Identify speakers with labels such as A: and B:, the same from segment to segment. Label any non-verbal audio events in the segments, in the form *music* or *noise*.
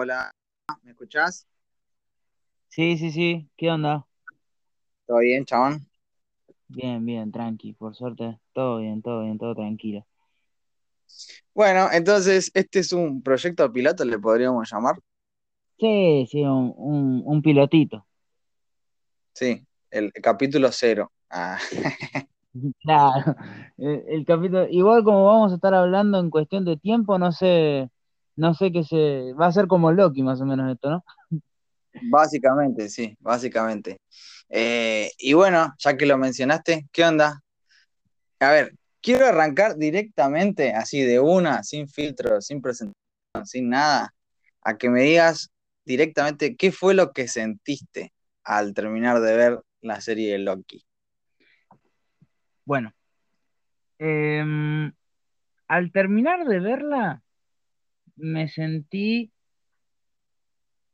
A: Hola, ¿me escuchás?
B: Sí, sí, sí. ¿Qué onda?
A: ¿Todo bien, chabón?
B: Bien, bien, tranqui. Por suerte, todo bien, todo bien, todo tranquilo.
A: Bueno, entonces este es un proyecto piloto, le podríamos llamar.
B: Sí, sí, un, un, un pilotito.
A: Sí, el capítulo cero. Ah, *laughs*
B: Claro. El, el capítulo, igual como vamos a estar hablando en cuestión de tiempo, no sé, no sé qué se. Va a ser como Loki, más o menos esto, ¿no?
A: básicamente, sí, básicamente. Eh, y bueno, ya que lo mencionaste, ¿qué onda? A ver, quiero arrancar directamente, así de una, sin filtro, sin presentación, sin nada, a que me digas directamente qué fue lo que sentiste al terminar de ver la serie de Loki.
B: Bueno, em, al terminar de verla, me sentí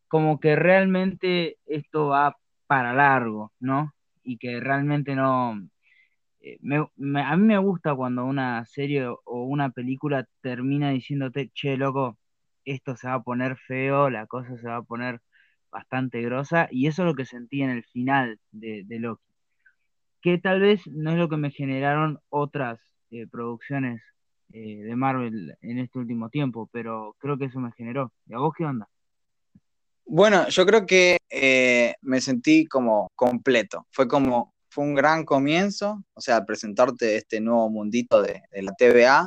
B: como que realmente esto va para largo, ¿no? Y que realmente no, eh, me- a mí me gusta cuando una serie o una película termina diciéndote, che, loco, esto se va a poner feo, la cosa se va a poner bastante grosa, y eso es lo que sentí en el final de, de Loki, que tal vez no es lo que me generaron otras eh, producciones eh, de Marvel en este último tiempo, pero creo que eso me generó. ¿Y a vos qué onda?
A: Bueno, yo creo que eh, me sentí como completo. Fue como, fue un gran comienzo, o sea, presentarte este nuevo mundito de, la TVA.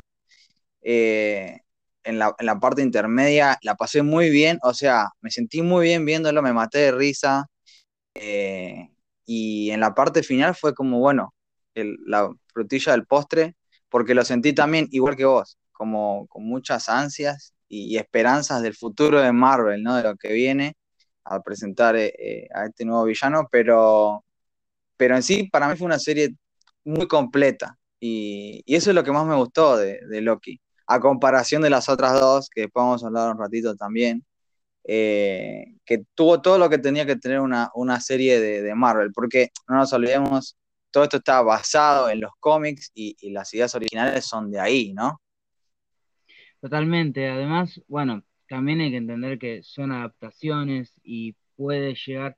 A: eh, en la, en la parte intermedia la pasé muy bien, o sea, me sentí muy bien viéndolo, me maté de risa. y en la parte final fue como, bueno, la frutilla del postre, porque lo sentí también igual que vos, como con muchas ansias y, esperanzas del futuro de Marvel, ¿no? De lo que viene al presentar eh, eh, a este nuevo villano, pero, pero en sí para mí fue una serie muy completa y, y eso es lo que más me gustó de, de Loki, a comparación de las otras dos, que después vamos a hablar un ratito también, eh, que tuvo todo lo que tenía que tener una, una serie de, de, Marvel, porque no nos olvidemos, todo esto está basado en los cómics y, las ideas originales son de ahí, ¿no?
B: Totalmente. Además, bueno, también hay que entender que son adaptaciones y puede llegar,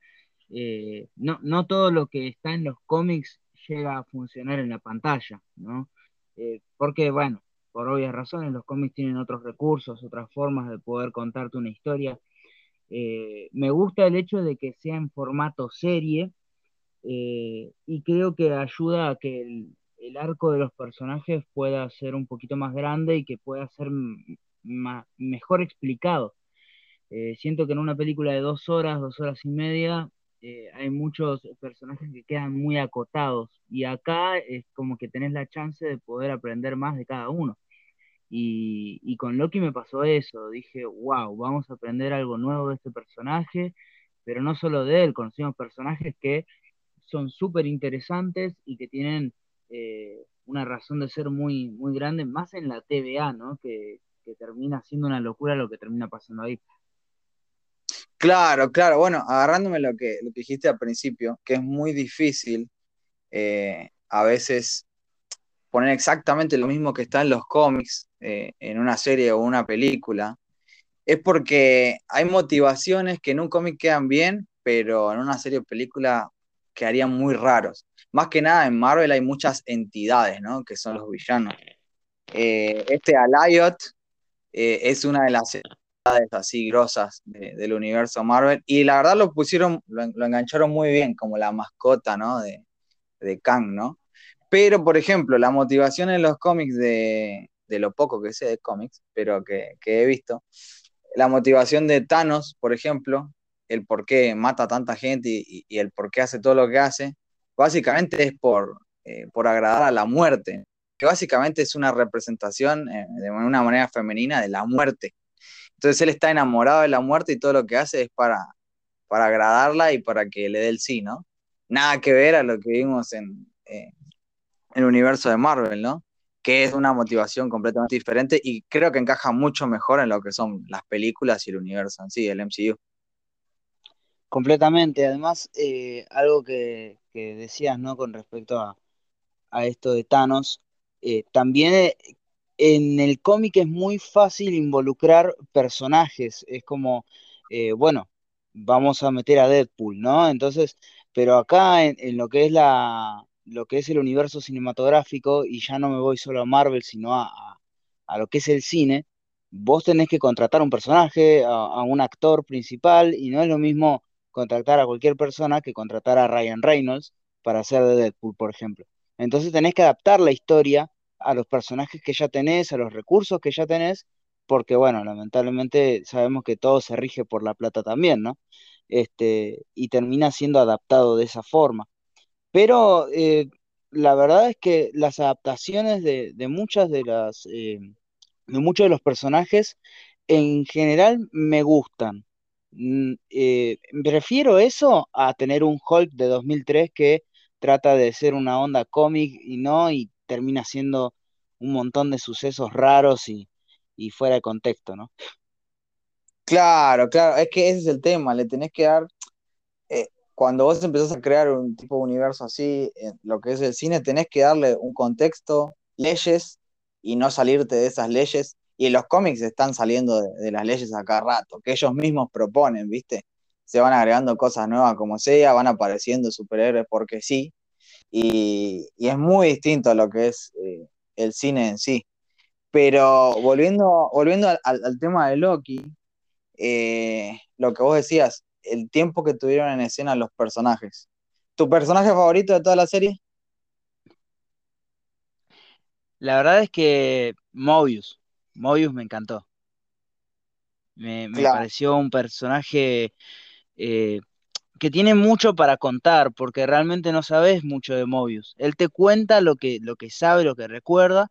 B: eh, no, no todo lo que está en los cómics llega a funcionar en la pantalla, ¿no? Eh, porque, bueno, por obvias razones, los cómics tienen otros recursos, otras formas de poder contarte una historia. Eh, me gusta el hecho de que sea en formato serie eh, y creo que ayuda a que el, arco de los personajes pueda ser un poquito más grande y que pueda ser mejor explicado. Eh, siento que en una película de dos horas, dos horas y media, eh, hay muchos personajes que quedan muy acotados y acá es como que tenés la chance de poder aprender más de cada uno. Y, y con Loki me pasó eso, dije, wow, vamos a aprender algo nuevo de este personaje, pero no solo de él, conocimos personajes que son súper interesantes y que tienen eh, una razón de ser muy, muy grande, más en la TVA, ¿no? Que, que termina siendo una locura lo que termina pasando ahí.
A: Claro, claro, bueno, agarrándome lo que, lo que dijiste al principio, que es muy difícil eh, a veces poner exactamente lo mismo que está en los cómics eh, en una serie o una película, es porque hay motivaciones que en un cómic quedan bien, pero en una serie o película quedarían muy raros. Más que nada en Marvel hay muchas entidades, ¿no? Que son los villanos. Eh, este Alliot eh, es una de las entidades así grosas de, del universo Marvel y la verdad lo pusieron, lo, engancharon muy bien como la mascota, ¿no? De, de Kang, ¿no? Pero, por ejemplo, la motivación en los cómics de, de lo poco que sé de cómics, pero que, que, he visto, la motivación de Thanos, por ejemplo, el por qué mata a tanta gente y, el por qué hace todo lo que hace, básicamente es por, eh, por agradar a la muerte, que básicamente es una representación eh, de una manera femenina de la muerte. Entonces él está enamorado de la muerte y todo lo que hace es para, para agradarla y para que le dé el sí, ¿no? Nada que ver a lo que vimos en, eh, el universo de Marvel, ¿no? Que es una motivación completamente diferente y creo que encaja mucho mejor en lo que son las películas y el universo en sí, el MCU.
B: Completamente, además, eh, algo que, que, decías, ¿no? Con respecto a, a esto de Thanos, eh, también en el cómic es muy fácil involucrar personajes. Es como, eh, bueno, vamos a meter a Deadpool, ¿no? Entonces, pero acá en, lo que es la, lo que es el universo cinematográfico, y ya no me voy solo a Marvel, sino a, a, lo que es el cine, vos tenés que contratar un personaje, a, un actor principal, y no es lo mismo contratar a cualquier persona que contratar a Ryan Reynolds para hacer de Deadpool, por ejemplo. Entonces tenés que adaptar la historia a los personajes que ya tenés, a los recursos que ya tenés, porque bueno, lamentablemente sabemos que todo se rige por la plata también, ¿no? Este, y termina siendo adaptado de esa forma. Pero eh, la verdad es que las adaptaciones de, muchas de las eh, de muchos de los personajes en general me gustan. Mm, eh, prefiero eso a tener un Hulk de 2003 que trata de ser una onda cómic y no, y termina siendo un montón de sucesos raros y, fuera de contexto, ¿no?
A: Claro, claro, es que ese es el tema, le tenés que dar, eh, cuando vos empezás a crear un tipo de universo así, en lo que es el cine, tenés que darle un contexto, leyes y no salirte de esas leyes. Y los cómics están saliendo de, las leyes a cada rato, que ellos mismos proponen, ¿viste? se van agregando cosas nuevas como sea, van apareciendo superhéroes porque sí, y, es muy distinto a lo que es eh, el cine en sí. Pero volviendo, volviendo al, tema de Loki, eh, lo que vos decías, el tiempo que tuvieron en escena los personajes. ¿Tu personaje favorito de toda la serie?
B: La verdad es que Mobius, Mobius me encantó. Me, pareció un personaje eh, que tiene mucho para contar, porque realmente no sabes mucho de Mobius. Él te cuenta lo que, lo que sabe, lo que recuerda,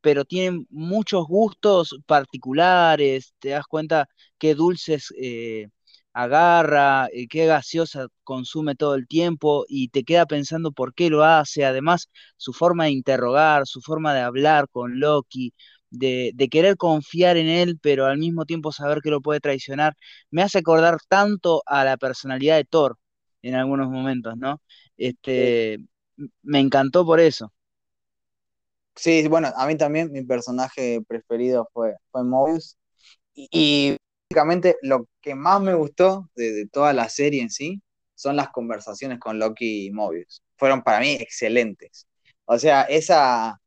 B: pero tiene muchos gustos particulares, te das cuenta qué dulces eh, agarra, eh, qué gaseosa consume todo el tiempo y te queda pensando por qué lo hace. Además, su forma de interrogar, su forma de hablar con Loki, de, querer confiar en él, pero al mismo tiempo saber que lo puede traicionar, me hace acordar tanto a la personalidad de Thor en algunos momentos, ¿no? Este, me encantó por eso.
A: Sí, bueno, a mí también mi personaje preferido fue, fue Mobius. Y, básicamente lo que más me gustó de, de, toda la serie en sí son las conversaciones con Loki y Mobius. Fueron para mí excelentes. O sea, esa,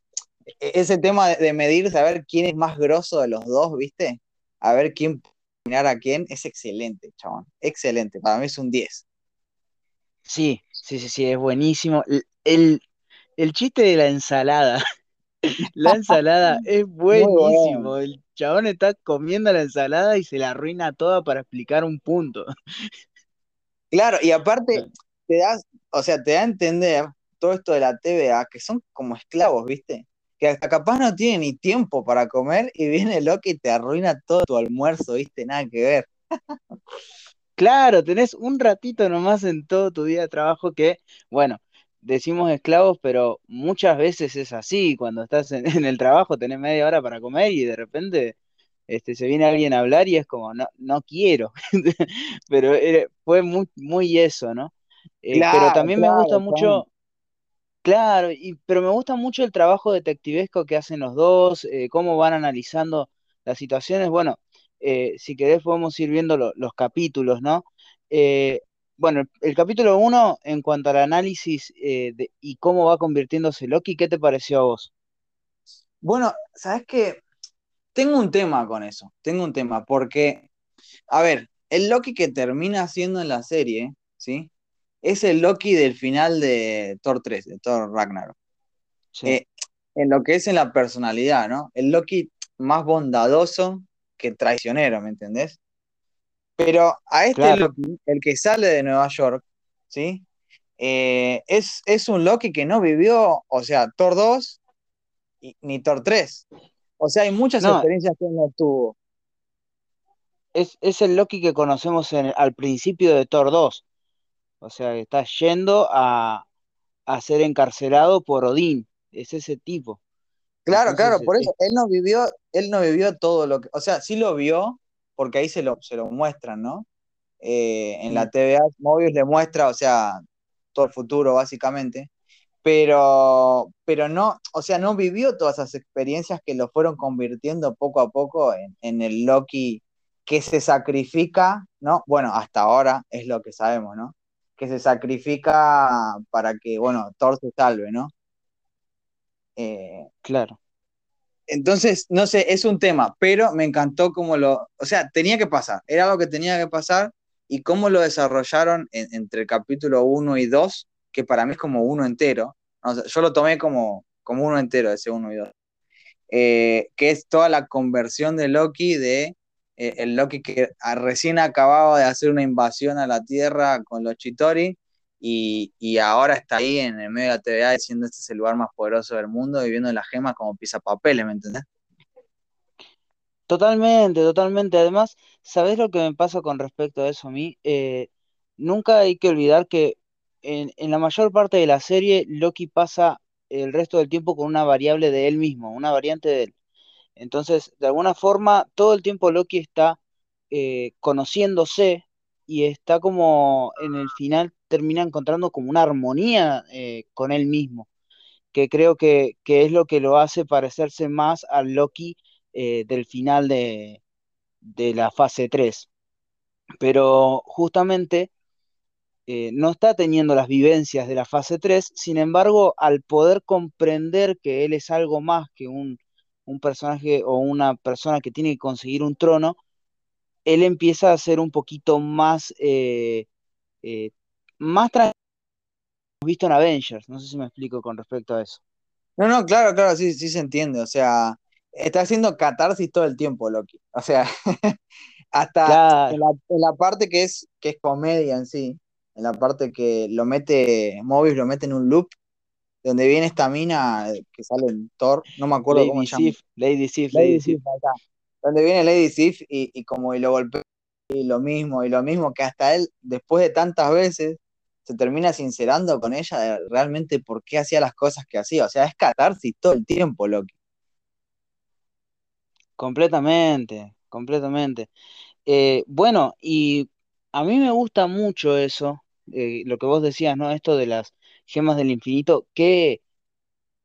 A: ese tema de medir, saber quién es más grosso de los dos, ¿viste? A ver quién puede a quién, es excelente, chabón. Excelente, para mí es un 10.
B: Sí, sí, sí, sí, es buenísimo. El, chiste de la ensalada, *laughs* la ensalada *laughs* es buenísimo. El chabón está comiendo la ensalada y se la arruina toda para explicar un punto.
A: Claro, y aparte te das, o sea, te da a entender todo esto de la TVA, que son como esclavos, ¿viste? Que hasta capaz no tiene ni tiempo para comer y viene Loki y te arruina todo tu almuerzo, ¿viste? Nada que ver.
B: Claro, tenés un ratito nomás en todo tu día de trabajo que, bueno, decimos esclavos, pero muchas veces es así. Cuando estás en, el trabajo tenés media hora para comer y de repente este, se viene alguien a hablar y es como, no, no quiero. *laughs* pero eh, fue muy, muy eso, ¿no? Eh, pero también me gusta mucho, Claro, y, pero me gusta mucho el trabajo detectivesco que hacen los dos, eh, cómo van analizando las situaciones. Bueno, eh, si querés podemos ir viendo los capítulos, ¿no? Eh, bueno, el, capítulo uno, en cuanto al análisis y cómo va convirtiéndose Loki, ¿qué te pareció a vos?
A: Bueno, sabes que tengo un tema con eso, tengo un tema, porque, a ver, el Loki que termina siendo en la serie, ¿sí? Es el Loki del final de Thor 3, de Thor Ragnarok. Eh, en lo que es en la personalidad, ¿no? El Loki más bondadoso que traicionero, ¿me entendés? Pero a este Loki, el que sale de Nueva York, ¿sí? Eh, es, es, un Loki que no vivió, o sea, Thor 2 ni Thor 3. O sea, hay muchas experiencias que no tuvo.
B: Es, el Loki que conocemos al principio de Thor 2 o sea, está yendo a, ser encarcelado por Odín. Es ese tipo.
A: Claro, claro, por eso él no vivió, él no vivió todo lo que, o sea, sí lo vio, porque ahí se lo, se lo muestran, ¿no? Eh, en la TVA Mobius le muestra, o sea, todo el futuro básicamente, pero, pero no, o sea, no vivió todas esas experiencias que lo fueron convirtiendo poco a poco en, en el Loki que se sacrifica, ¿no? Bueno, hasta ahora es lo que sabemos, ¿no? Que se sacrifica para que, bueno, Thor se salve, ¿no?
B: Eh, claro.
A: Entonces, no sé, es un tema, pero me encantó cómo lo, o sea, tenía que pasar, era algo que tenía que pasar y cómo lo desarrollaron entre el capítulo 1 y 2, que para mí es como uno entero, yo lo tomé como, como uno entero, ese 1 y 2, eh, que es toda la conversión de Loki de eh, el Loki que recién acababa de hacer una invasión a la Tierra con los Chitori y, ahora está ahí en el medio de la TVA diciendo este es el lugar más poderoso del mundo, viviendo las gemas como pisa papeles, ¿me entendés?
B: Totalmente, totalmente. Además, ¿sabés lo que me pasa con respecto a eso a mí? Eh, nunca hay que olvidar que en, en, la mayor parte de la serie Loki pasa el resto del tiempo con una variable de él mismo, una variante de él. Entonces, de alguna forma, todo el tiempo Loki está eh, conociéndose y está como en el final termina encontrando como una armonía eh, con él mismo, que creo que, es lo que lo hace parecerse más al Loki eh, del final de, de, la fase 3. Pero justamente no está teniendo las vivencias de la fase 3, sin embargo, al poder comprender que él es algo más que un un personaje o una persona que tiene que conseguir un trono, él empieza a ser un poquito más, eh, eh, más visto en Avengers. No sé si me explico con respecto a eso.
A: No, no, claro, claro, sí, sí se entiende. O sea, está haciendo catarsis todo el tiempo, Loki. O sea, *laughs* hasta en, la, parte que es, que es comedia en sí, en la parte que lo mete, Mobius lo mete en un loop, donde viene esta mina que sale en Thor, no me acuerdo cómo se llama.
B: Lady Sif, Lady, Sif.
A: Donde viene Lady Sif y, y como y lo golpea y lo mismo, y lo mismo que hasta él, después de tantas veces, se termina sincerando con ella de realmente por qué hacía las cosas que hacía. O sea, es catarsis todo el tiempo, Loki.
B: Completamente, completamente. Eh, bueno, y a mí me gusta mucho eso, eh, lo que vos decías, ¿no? Esto de las gemas del infinito, qué,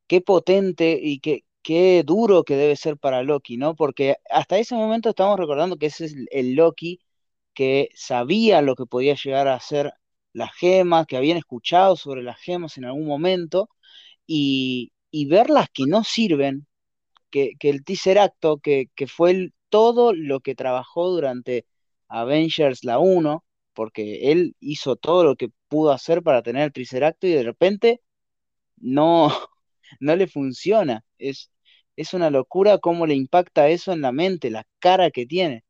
B: qué potente y qué, qué duro que debe ser para Loki, ¿no? Porque hasta ese momento estamos recordando que ese es el Loki que sabía lo que podía llegar a ser las gemas, que habían escuchado sobre las gemas en algún momento, y, y verlas que no sirven, que, que el teaser acto, que, que fue todo lo que trabajó durante Avengers la 1, porque él hizo todo lo que pudo hacer para tener el triceracto y de repente no, *laughs* no le funciona. Es, es una locura cómo le impacta eso en la mente, la cara que tiene.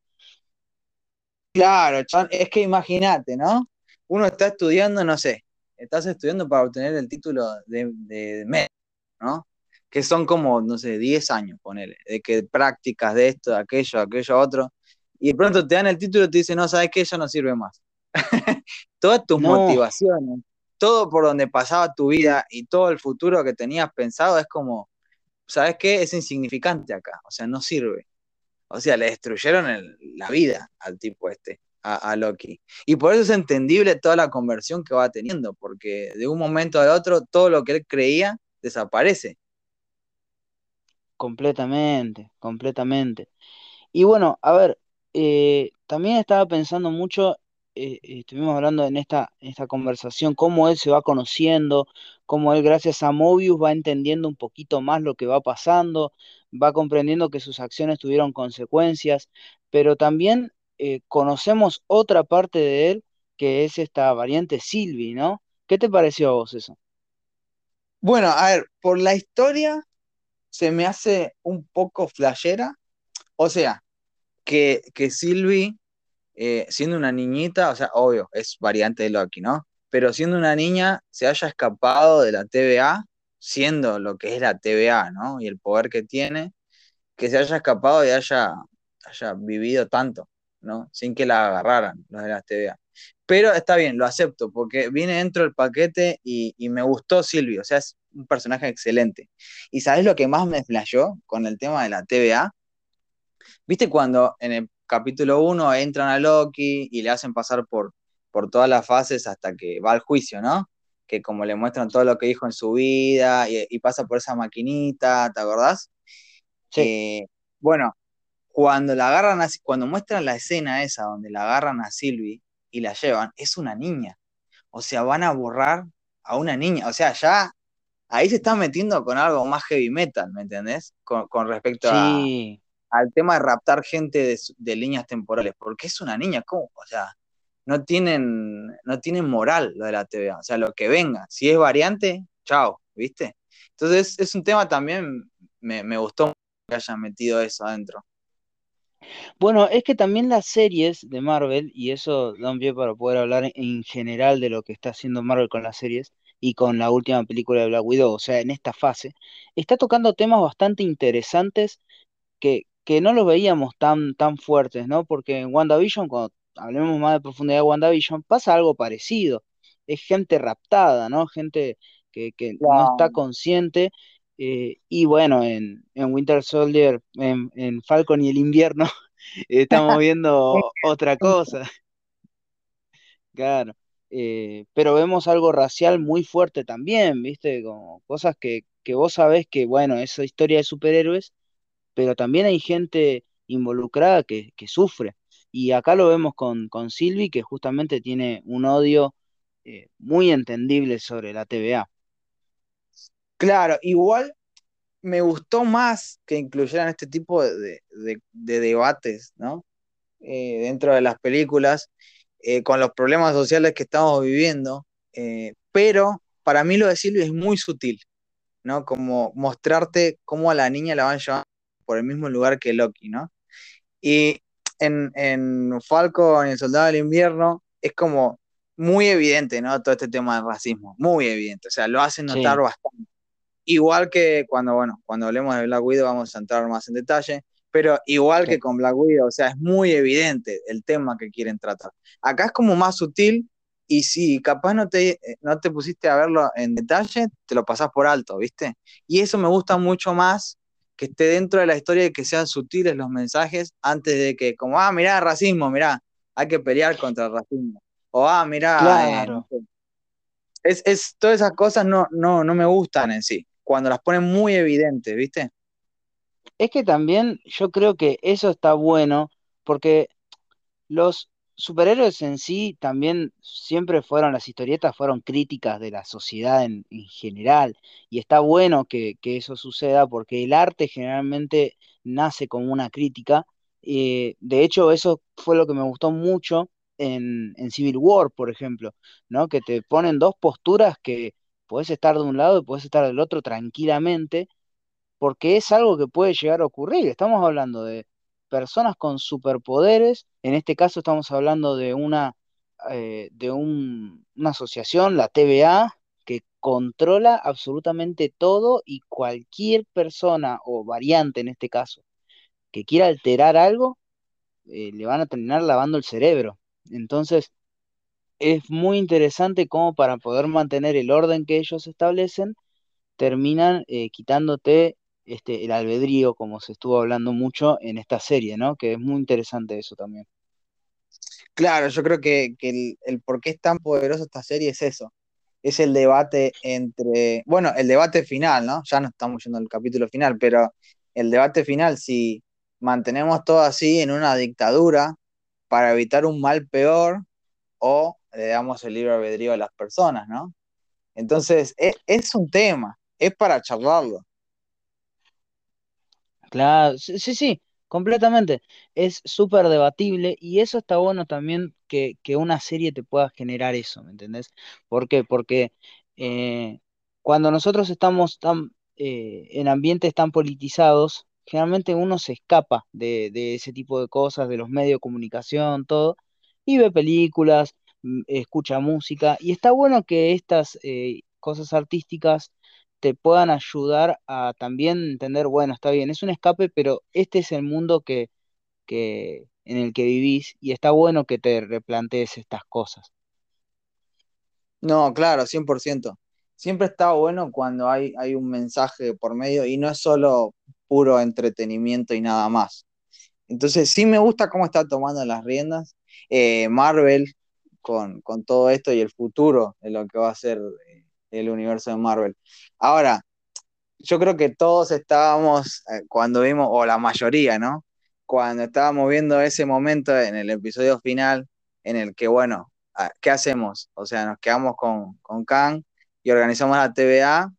A: Claro, es que imagínate, ¿no? Uno está estudiando, no sé, estás estudiando para obtener el título de, de, ¿no? Que son como, no sé, 10 años, ponele, de que prácticas de esto, de aquello, de aquello, otro, y de pronto te dan el título y te dicen, no, sabes que ya no sirve más. *laughs* todas tus motivaciones, todo por donde pasaba tu vida y todo el futuro que tenías pensado es como, ¿sabes qué? Es insignificante acá, o sea, no sirve. O sea, le destruyeron la vida al tipo este, a, Loki. Y por eso es entendible toda la conversión que va teniendo, porque de un momento al otro todo lo que él creía desaparece.
B: Completamente, completamente. Y bueno, a ver, eh, también estaba pensando mucho eh, estuvimos hablando en esta, esta conversación, cómo él se va conociendo, cómo él gracias a Mobius va entendiendo un poquito más lo que va pasando, va comprendiendo que sus acciones tuvieron consecuencias, pero también eh, conocemos otra parte de él que es esta variante Sylvie, ¿no? ¿Qué te pareció a vos eso?
A: Bueno, a ver, por la historia se me hace un poco flashera, o sea, que, que Sylvie eh, siendo una niñita, o sea, obvio, es variante de Loki, ¿no? Pero siendo una niña, se haya escapado de la TVA, siendo lo que es la TVA, ¿no? Y el poder que tiene, que se haya escapado y haya, haya vivido tanto, ¿no? Sin que la agarraran los de la TVA. Pero está bien, lo acepto, porque viene dentro del paquete y, y me gustó Silvio, o sea, es un personaje excelente. ¿Y sabes lo que más me flashó con el tema de la TVA? ¿Viste cuando en el capítulo 1 entran a Loki y le hacen pasar por, por todas las fases hasta que va al juicio, ¿no? que como le muestran todo lo que dijo en su vida y, pasa por esa maquinita, ¿te acordás?
B: Sí.
A: Eh, bueno, cuando la agarran, a, cuando muestran la escena esa donde la agarran a Sylvie y la llevan, es una niña. O sea, van a borrar a una niña. O sea, ya ahí se están metiendo con algo más heavy metal, ¿me entendés? Con, respecto al tema de raptar gente de, líneas temporales. Porque es una niña, ¿cómo? O sea, no tienen, no tienen moral lo de la TVA. O sea, lo que venga. Si es variante, chao, ¿viste? Entonces es un tema también, me, me gustó que hayan metido eso adentro.
B: Bueno, es que también las series de Marvel, y eso da un pie para poder hablar en general de lo que está haciendo Marvel con las series y con la última película de Black Widow, o sea, en esta fase, está tocando temas bastante interesantes que, que no los veíamos tan, tan fuertes, ¿no? Porque en WandaVision, cuando hablemos más de profundidad de WandaVision, pasa algo parecido. Es gente raptada, ¿no? Gente que, que no está consciente eh, y bueno, en, Winter Soldier, en, Falcon y el invierno, *laughs* estamos viendo *laughs* otra cosa. *laughs* Claro. Eh, pero vemos algo racial muy fuerte también, ¿viste? Como cosas que, vos sabés que, bueno, esa historia de superhéroes, pero también hay gente involucrada que, sufre. Y acá lo vemos con, con Sylvie, que justamente tiene un odio eh, muy entendible sobre la TVA.
A: Claro, igual me gustó más que incluyeran este tipo de, debates, ¿no? Eh, dentro de las películas, eh, con los problemas sociales que estamos viviendo, pero para mí lo de Silvia es muy sutil, ¿no? Como mostrarte cómo a la niña la van llevando por el mismo lugar que Loki, ¿no? Y en, en Falcon y el Soldado del Invierno es como muy evidente, ¿no? Todo este tema del racismo, muy evidente, o sea, lo hacen notar bastante. Igual que cuando, bueno, cuando hablemos de Black Widow vamos a entrar más en detalle, pero igual que con Black Widow, o sea, es muy evidente el tema que quieren tratar. Acá es como más sutil y si capaz no te, no te pusiste a verlo en detalle, te lo pasás por alto, ¿viste? Y eso me gusta mucho más que esté dentro de la historia y que sean sutiles los mensajes antes de que, como, ah, mirá, racismo, mirá, hay que pelear contra el racismo. O, ah, mirá,
B: eh, claro.
A: es, es, todas esas cosas no, no, no me gustan en sí cuando las ponen muy evidentes, ¿viste?
B: Es que también yo creo que eso está bueno, porque los superhéroes en sí también siempre fueron, las historietas fueron críticas de la sociedad en, general, y está bueno que, eso suceda porque el arte generalmente nace como una crítica. Eh, de hecho, eso fue lo que me gustó mucho en, en Civil War, por ejemplo, ¿no? Que te ponen dos posturas que Puedes estar de un lado y puedes estar del otro tranquilamente, porque es algo que puede llegar a ocurrir. Estamos hablando de personas con superpoderes, en este caso estamos hablando de una, eh, de una asociación, la TVA, que controla absolutamente todo y cualquier persona o variante en este caso que quiera alterar algo, eh, le van a terminar lavando el cerebro. Entonces, es muy interesante cómo para poder mantener el orden que ellos establecen, terminan eh, quitándote este, el albedrío, como se estuvo hablando mucho en esta serie, ¿no? Que es muy interesante eso también.
A: Claro, yo creo que, el, por qué es tan poderosa esta serie es eso. Es el debate entre, bueno, el debate final, ¿no? Ya no estamos yendo al capítulo final, pero el debate final, si mantenemos todo así en una dictadura para evitar un mal peor o le damos el libre albedrío a las personas, ¿no? Entonces, e, es, un tema, es para charlarlo.
B: Claro, sí, sí, completamente. Es súper debatible y eso está bueno también que, una serie te pueda generar eso, ¿me entendés? ¿Por qué? Porque eh, cuando nosotros estamos tan, eh, en ambientes tan politizados, generalmente uno se escapa de, de ese tipo de cosas, de los medios de comunicación, todo, y ve películas, escucha música y está bueno que estas eh, cosas artísticas te puedan ayudar a también entender, bueno, está bien, es un escape, pero este es el mundo que, que en el que vivís y está bueno que te replantees estas cosas.
A: No, claro, 100%. Siempre está bueno cuando hay, hay un mensaje por medio y no es solo puro entretenimiento y nada más. Entonces sí me gusta cómo está tomando las riendas. Eh, Marvel con, con todo esto y el futuro de lo que va a ser eh, el universo de Marvel. Ahora, yo creo que todos estábamos, eh, cuando vimos, o la mayoría, ¿no? Cuando estábamos viendo ese momento en el episodio final, en el que, bueno, ah, ¿qué hacemos? O sea, nos quedamos con, con Kang y organizamos la TVA,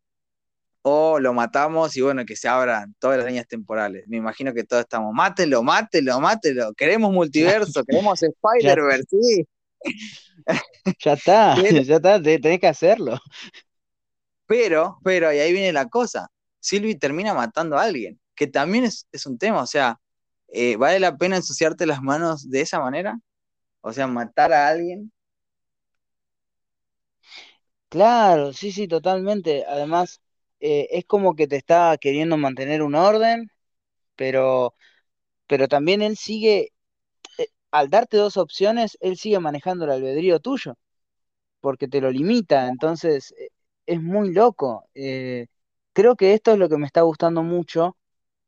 A: o lo matamos y bueno, que se abran todas las líneas temporales. Me imagino que todos estamos, mátelo, mátelo, mátelo, queremos multiverso, *laughs* queremos Spider-Verse, sí. *laughs*
B: Ya está, *laughs* ya está, tenés que hacerlo.
A: Pero, pero, y ahí viene la cosa, Sylvie termina matando a alguien, que también es, un tema, o sea, eh, ¿vale la pena ensuciarte las manos de esa manera? O sea, matar a alguien.
B: Claro, sí, sí, totalmente. Además, eh, es como que te está queriendo mantener un orden, pero, pero también él sigue, eh, al darte dos opciones, él sigue manejando el albedrío tuyo, porque te lo limita, entonces es muy loco. creo que esto es lo que me está gustando mucho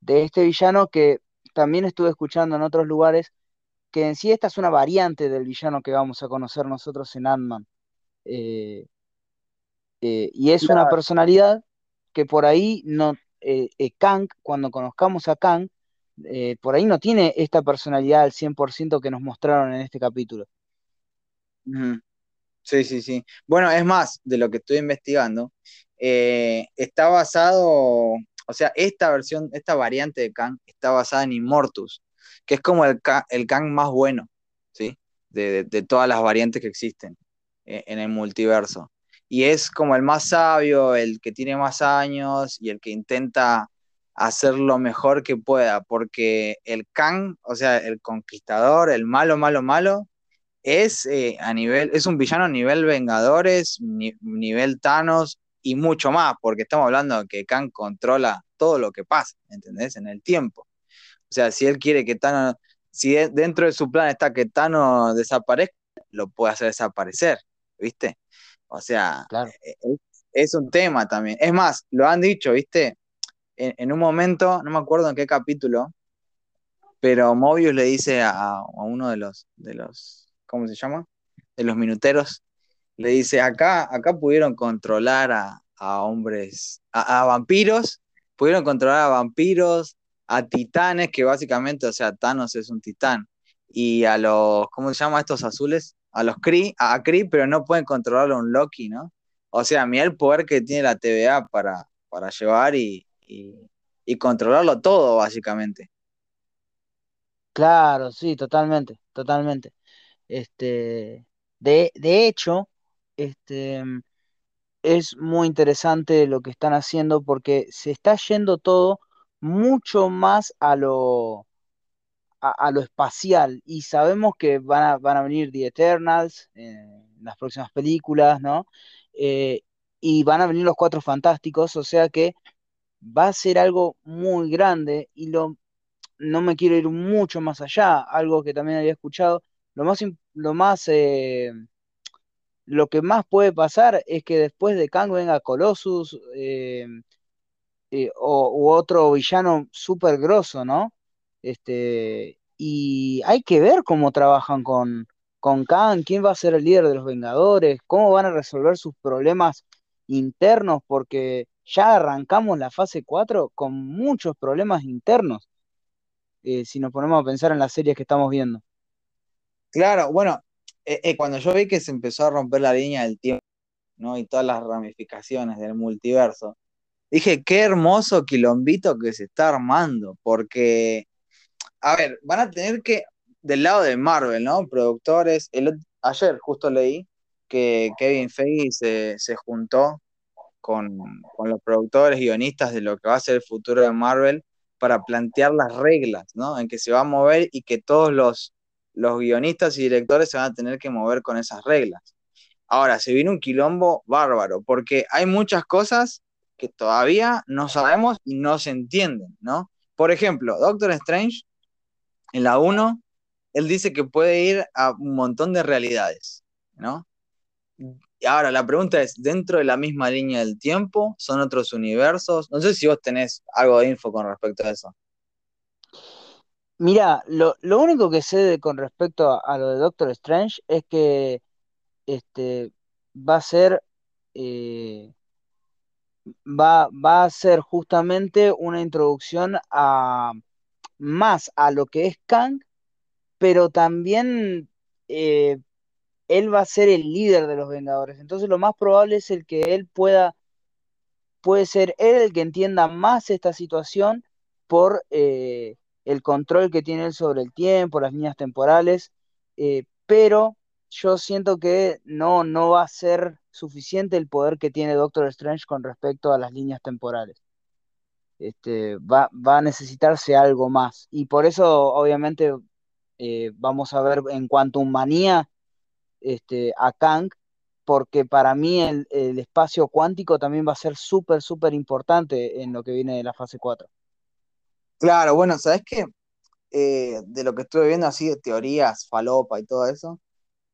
B: de este villano que también estuve escuchando en otros lugares, que en sí esta es una variante del villano que vamos a conocer nosotros en Ant-Man. y es una personalidad que por ahí no, eh, eh, Kang, cuando conozcamos a Kang, eh, por ahí no tiene esta personalidad al 100% que nos mostraron en este capítulo.
A: Sí, sí, sí. Bueno, es más, de lo que estoy investigando, está basado, o sea, esta versión, esta variante de Kang está basada en Immortus, que es como el, el Kang más bueno, ¿sí? De, de, todas las variantes que existen en el multiverso y es como el más sabio, el que tiene más años y el que intenta hacer lo mejor que pueda, porque el Kang, o sea, el conquistador, el malo, malo, malo, es eh, a nivel, es un villano a nivel Vengadores, nivel Thanos y mucho más, porque estamos hablando de que Kang controla todo lo que pasa, ¿entendés? En el tiempo. O sea, si él quiere que Thanos, si dentro de su plan está que Thanos desaparezca, lo puede hacer desaparecer, ¿viste? O sea, eh, es, un tema también. Es más, lo han dicho, ¿viste? En, un momento, no me acuerdo en qué capítulo, pero Mobius le dice a, uno de los, de los, ¿cómo se llama? De los minuteros, le dice, acá, acá pudieron controlar a, hombres, a, vampiros, pudieron controlar a vampiros, a titanes, que básicamente, o sea, Thanos es un titán, y a los, ¿cómo se llama estos azules? a los Kree, a pero no pueden controlarlo un Loki, ¿no? O sea, mira el poder que tiene la TVA para, para llevar y, controlarlo todo, básicamente.
B: Claro, sí, totalmente, totalmente. Este, de, de hecho, este, es muy interesante lo que están haciendo porque se está yendo todo mucho más a lo, a, lo espacial y sabemos que van a, van a venir The Eternals en las próximas películas, ¿no? Eh, y van a venir los Cuatro Fantásticos, o sea que va a ser algo muy grande y lo, no me quiero ir mucho más allá, algo que también había escuchado, lo más, lo más, eh, lo que más puede pasar es que después de Kang venga Colossus eh, o, u otro villano súper grosso, ¿no? Este, y hay que ver cómo trabajan con, con Khan, quién va a ser el líder de los Vengadores, cómo van a resolver sus problemas internos, porque ya arrancamos la fase 4 con muchos problemas internos, eh, si nos ponemos a pensar en las series que estamos viendo.
A: Claro, bueno, eh, eh, cuando yo vi que se empezó a romper la línea del tiempo, ¿no? Y todas las ramificaciones del multiverso, dije, qué hermoso quilombito que se está armando, porque a ver, van a tener que, del lado de Marvel, ¿no? Productores, el, ayer justo leí que Kevin Feige se, juntó con, los productores, guionistas de lo que va a ser el futuro de Marvel para plantear las reglas, ¿no? En que se va a mover y que todos los, los guionistas y directores se van a tener que mover con esas reglas. Ahora, se viene un quilombo bárbaro, porque hay muchas cosas que todavía no sabemos y no se entienden, ¿no? Por ejemplo, Doctor Strange en la 1, él dice que puede ir a un montón de realidades, ¿no? Y ahora la pregunta es, ¿dentro de la misma línea del tiempo? ¿Son otros universos? No sé si vos tenés algo de info con respecto a eso.
B: Mira, lo, único que sé con respecto a, lo de Doctor Strange es que este, va a ser eh, va, va a ser justamente una introducción a más a lo que es Kang, pero también eh, él va a ser el líder de los Vengadores. Entonces lo más probable es el que él pueda, puede ser él el que entienda más esta situación por eh, el control que tiene él sobre el tiempo, las líneas temporales, eh, pero yo siento que no, no va a ser suficiente el poder que tiene Doctor Strange con respecto a las líneas temporales. Este, va, va a necesitarse algo más. Y por eso, obviamente, eh, vamos a ver en cuanto a manía este, a Kang, porque para mí el, el espacio cuántico también va a ser súper, súper importante en lo que viene de la fase 4.
A: Claro, bueno, ¿sabes qué? Eh, de lo que estuve viendo así de teorías, falopa y todo eso,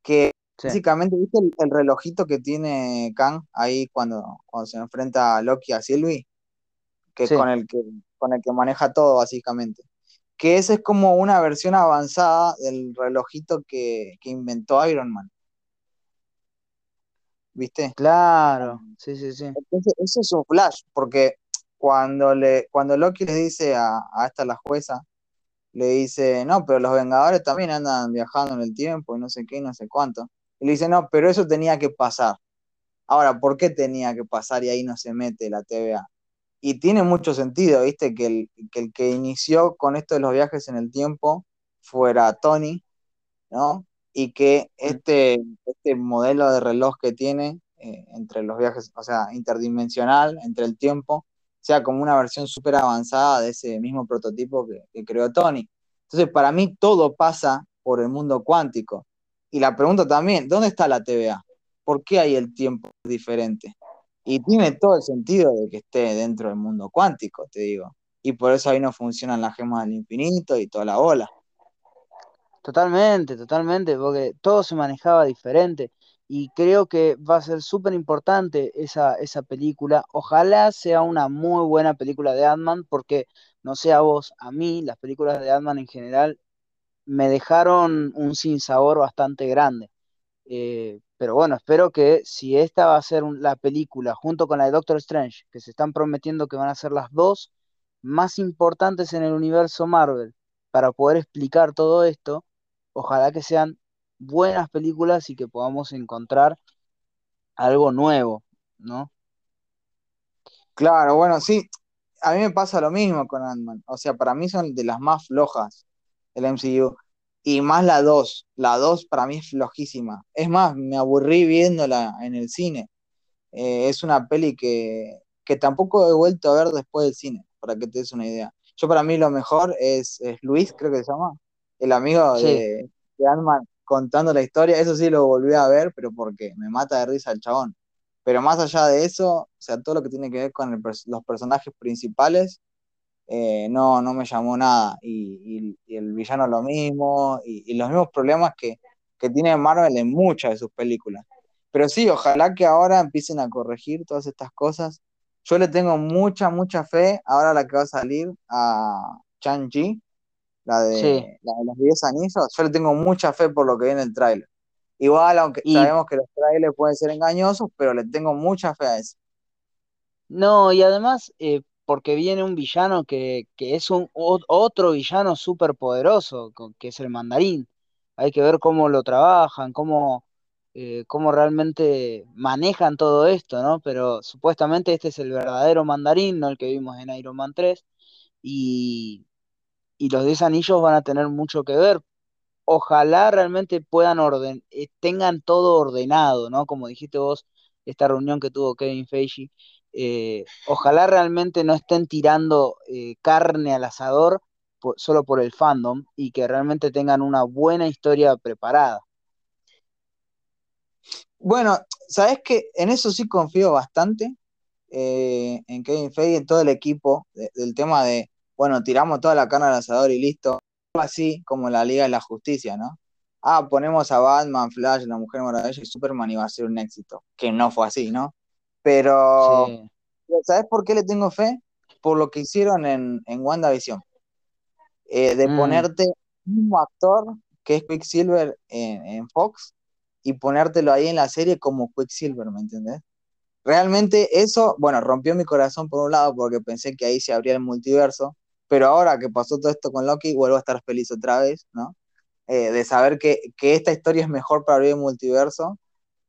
A: que
B: Sí,
A: básicamente, ¿viste el, el relojito que tiene Kang ahí cuando, cuando se enfrenta a Loki a Sylvie? Que es
B: sí,
A: con el que, con el que maneja todo, básicamente. Que ese es como una versión avanzada del relojito que, que inventó Iron Man, ¿viste?
B: claro, sí, sí, sí,
A: Entonces, eso es un flash, porque cuando, le, cuando Loki le dice a, a esta la jueza, le dice, no, pero los Vengadores también andan viajando en el tiempo y no sé qué, y no sé cuánto. Y le dice, no, pero eso tenía que pasar. Ahora, ¿por qué tenía que pasar y ahí no se mete la TVA? Y tiene mucho sentido, ¿viste? Que el, que inició con esto de los viajes en el tiempo fuera Tony, ¿no? Y que este, este modelo de reloj que tiene eh, entre los viajes, o sea, interdimensional, entre el tiempo, sea como una versión súper avanzada de ese mismo prototipo que, creó Tony. Entonces, para mí todo pasa por el mundo cuántico. Y la pregunta también, ¿dónde está la TVA? ¿Por qué hay el tiempo diferente? Y tiene todo el sentido de que esté dentro del mundo cuántico, te digo. Y por eso ahí no funcionan las gemas del infinito y toda la bola.
B: totalmente, totalmente, porque todo se manejaba diferente y creo que va a ser súper importante esa, esa película. Ojalá sea una muy buena película de Ant-Man, porque no sé a vos, a mí las películas de Ant-Man en general me dejaron un sinsabor bastante grande. Eh, pero bueno, espero que si esta va a ser la película junto con la de Doctor Strange, que se están prometiendo que van a ser las dos más importantes en el universo Marvel para poder explicar todo esto, ojalá que sean buenas películas y que podamos encontrar algo nuevo, ¿no?
A: Claro, bueno, sí, a mí me pasa lo mismo con Ant-Man. O sea, para mí son de las más flojas del MCU. Y más la 2. La 2 para mí es flojísima. Es más, me aburrí viéndola en el cine. Eh, es una peli que, que tampoco he vuelto a ver después del cine, para que te des una idea. Yo para mí lo mejor es, es Luis, creo que se llama, el amigo
B: Sí,
A: de, de Ant-Man contando la historia. Eso sí lo volví a ver, pero porque me mata de risa el chabón. Pero más allá de eso, o sea, todo lo que tiene que ver con los personajes principales, eh, no, no me llamó nada. Y, y- y el villano lo mismo, y, los mismos problemas que, que tiene Marvel en muchas de sus películas. Pero sí, ojalá que ahora empiecen a corregir todas estas cosas. Yo le tengo mucha, mucha fe ahora la que va a salir a Shang-Chi, la
B: sí.
A: de, la de los 10 anillos. Yo le tengo mucha fe por lo que viene el tráiler. Igual, aunque
B: Y
A: sabemos que los trailers pueden ser engañosos, pero le tengo mucha fe a eso.
B: no, y además, eh, porque viene un villano que, que es un otro villano súper poderoso, que es el mandarín. Hay que ver cómo lo trabajan, cómo, eh, cómo realmente manejan todo esto, ¿no? Pero supuestamente este es el verdadero mandarín, no el que vimos en Iron Man 3, y, y los 10 anillos van a tener mucho que ver. Ojalá realmente puedan orden, eh, tengan todo ordenado, ¿no? Como dijiste vos, esta reunión que tuvo Kevin Feige, eh, ojalá realmente no estén tirando eh, carne al asador solo por el fandom y que realmente tengan una buena historia preparada.
A: Bueno, sabes que en eso sí confío bastante, en Kevin Feige en todo el equipo, de- del tema de, bueno, tiramos toda la carne al asador y listo. Así como la Liga de la Justicia, ¿no? Ah, ponemos a Batman, Flash, la Mujer Maravilla y Superman y va a ser un éxito, que no fue así, ¿no? Pero,
B: Sí.
A: ¿sabes por qué le tengo fe? Por lo que hicieron en, en WandaVision, eh, de
B: Mm,
A: ponerte un mismo actor que es Quicksilver en, en Fox y ponértelo ahí en la serie como Quicksilver, ¿me entendés? Realmente eso, bueno, rompió mi corazón por un lado porque pensé que ahí se abría el multiverso, pero ahora que pasó todo esto con Loki, vuelvo a estar feliz otra vez, ¿no? Eh, de saber que, que, esta historia es mejor para abrir el multiverso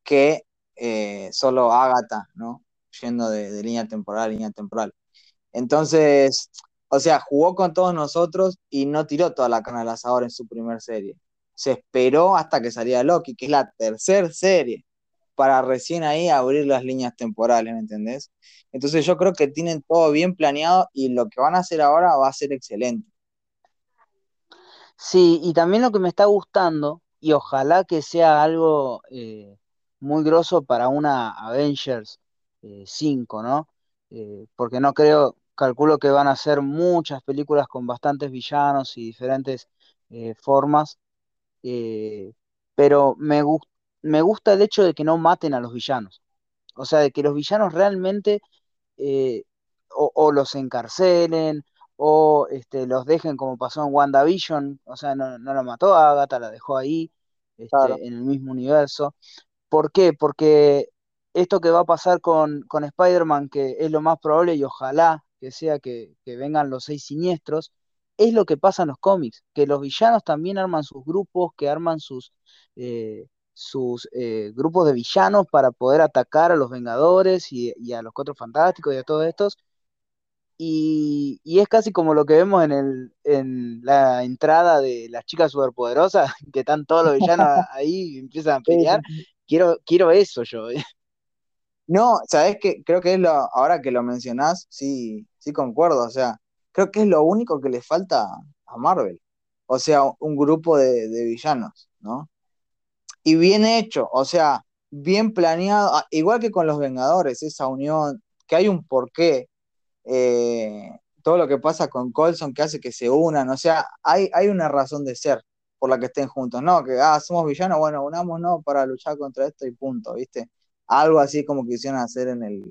A: que eh, solo Agatha, ¿no? Yendo de, de, línea temporal a línea temporal. Entonces, o sea, jugó con todos nosotros y no tiró toda la carne al asador en su primer serie. Se esperó hasta que salía Loki, que es la tercera serie, para recién ahí abrir las líneas temporales, ¿me entendés? Entonces yo creo que tienen todo bien planeado y lo que van a hacer ahora va a ser excelente.
B: Sí, y también lo que me está gustando, y ojalá que sea algo eh, muy grosso para una Avengers eh, 5, ¿no? Eh, porque no creo, calculo que van a ser muchas películas con bastantes villanos y diferentes eh, formas, pero me, gu me gusta el hecho de que no maten a los villanos, o sea, de que los villanos realmente eh, o, o, los encarcelen o este, los dejen como pasó en WandaVision, o sea, no, no lo mató a Agatha, la dejó ahí este, claro. en el mismo universo. ¿Por qué? Porque esto que va a pasar con, con Spider-Man, que es lo más probable y ojalá que sea que, que, vengan los seis siniestros, es lo que pasa en los cómics, que los villanos también arman sus grupos, que arman sus, eh, sus eh, grupos de villanos para poder atacar a los Vengadores y, y, a los Cuatro Fantásticos y a todos estos. Y, y, es casi como lo que vemos en, el, en la entrada de las chicas superpoderosas, *laughs* que están todos los villanos *laughs* ahí y empiezan a pelear. Quiero, quiero eso yo.
A: No, sabes que creo que es lo, ahora que lo mencionás, sí, sí concuerdo. O sea, creo que es lo único que le falta a Marvel. O sea, un grupo de, de villanos, ¿no? Y bien hecho, o sea, bien planeado, ah, igual que con los Vengadores, esa unión, que hay un porqué, eh, todo lo que pasa con Colson que hace que se unan, o sea, hay, hay una razón de ser por la que estén juntos, ¿no? Que, ah, somos villanos, bueno, unámonos para luchar contra esto y punto, ¿viste? Algo así como quisieron hacer en, el,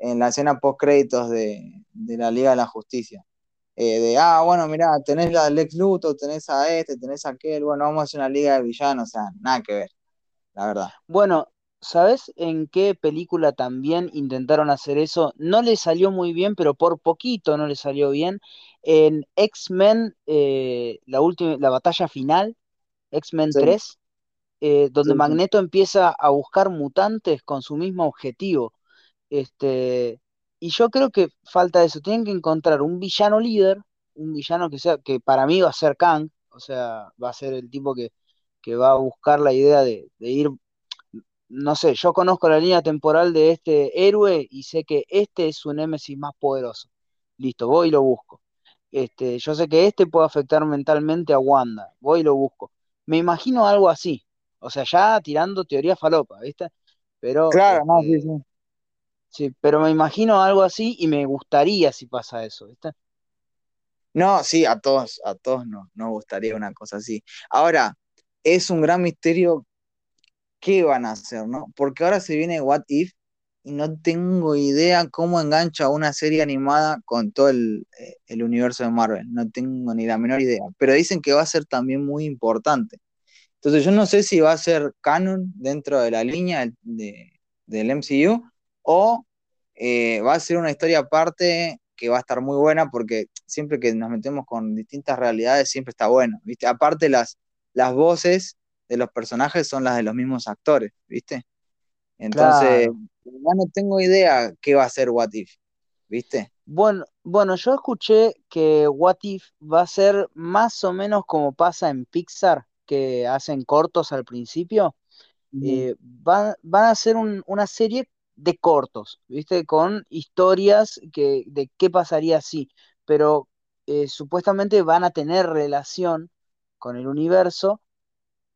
A: en la escena post-créditos de, de, la Liga de la Justicia. Eh, de, ah, bueno, mirá, tenés a Lex Luthor, tenés a este, tenés a aquel, bueno, vamos a hacer una Liga de Villanos, o sea, nada que ver, la verdad.
B: Bueno, ¿Sabes en qué película también intentaron hacer eso? No le salió muy bien, pero por poquito no le salió bien. En X-Men, eh, la última, la batalla final, X-Men sí. 3, eh, donde sí, Magneto empieza a buscar mutantes con su mismo objetivo. Este, y yo creo que falta eso. Tienen que encontrar un villano líder, un villano que sea, que para mí va a ser Kang, o sea, va a ser el tipo que, que va a buscar la idea de, de ir no sé, yo conozco la línea temporal de este héroe y sé que este es su némesis más poderoso. Listo, voy y lo busco. Este, yo sé que este puede afectar mentalmente a Wanda, voy y lo busco. Me imagino algo así, o sea, ya tirando teoría falopa, ¿viste? Pero,
A: claro, este, no, sí, sí.
B: Sí, pero me imagino algo así y me gustaría si pasa eso, ¿viste?
A: No, sí, a todos, a todos nos, gustaría una cosa así. Ahora, es un gran misterio qué van a hacer, ¿no? Porque ahora se viene What If y no tengo idea cómo engancha una serie animada con todo el, eh, el, universo de Marvel, no tengo ni la menor idea, pero dicen que va a ser también muy importante. Entonces yo no sé si va a ser canon dentro de la línea de, del MCU o eh, va a ser una historia aparte que va a estar muy buena porque siempre que nos metemos con distintas realidades siempre está bueno, ¿viste? Aparte las, las voces de los personajes son las de los mismos actores, ¿viste? Entonces, claro. ya no tengo idea qué va a ser What If, ¿viste?
B: Bueno, bueno, yo escuché que What If va a ser más o menos como pasa en Pixar, que hacen cortos al principio. Mm. Eh, van, van, a hacer un, una serie de cortos, ¿viste? Con historias que, de qué pasaría si, pero eh, supuestamente van a tener relación con el universo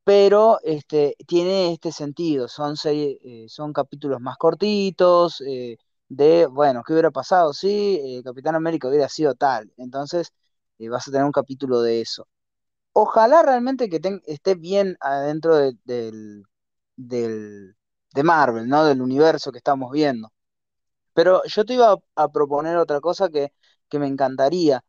B: pero este, tiene este sentido, son, eh, son capítulos más cortitos, eh, de, bueno, ¿qué hubiera pasado si Capitán América hubiera sido tal? Entonces vas a tener un capítulo de eso. Ojalá realmente que esté bien adentro de, del, del, de Marvel, ¿no? Del universo que estamos viendo. Pero yo te iba a, a proponer otra cosa que, que me encantaría.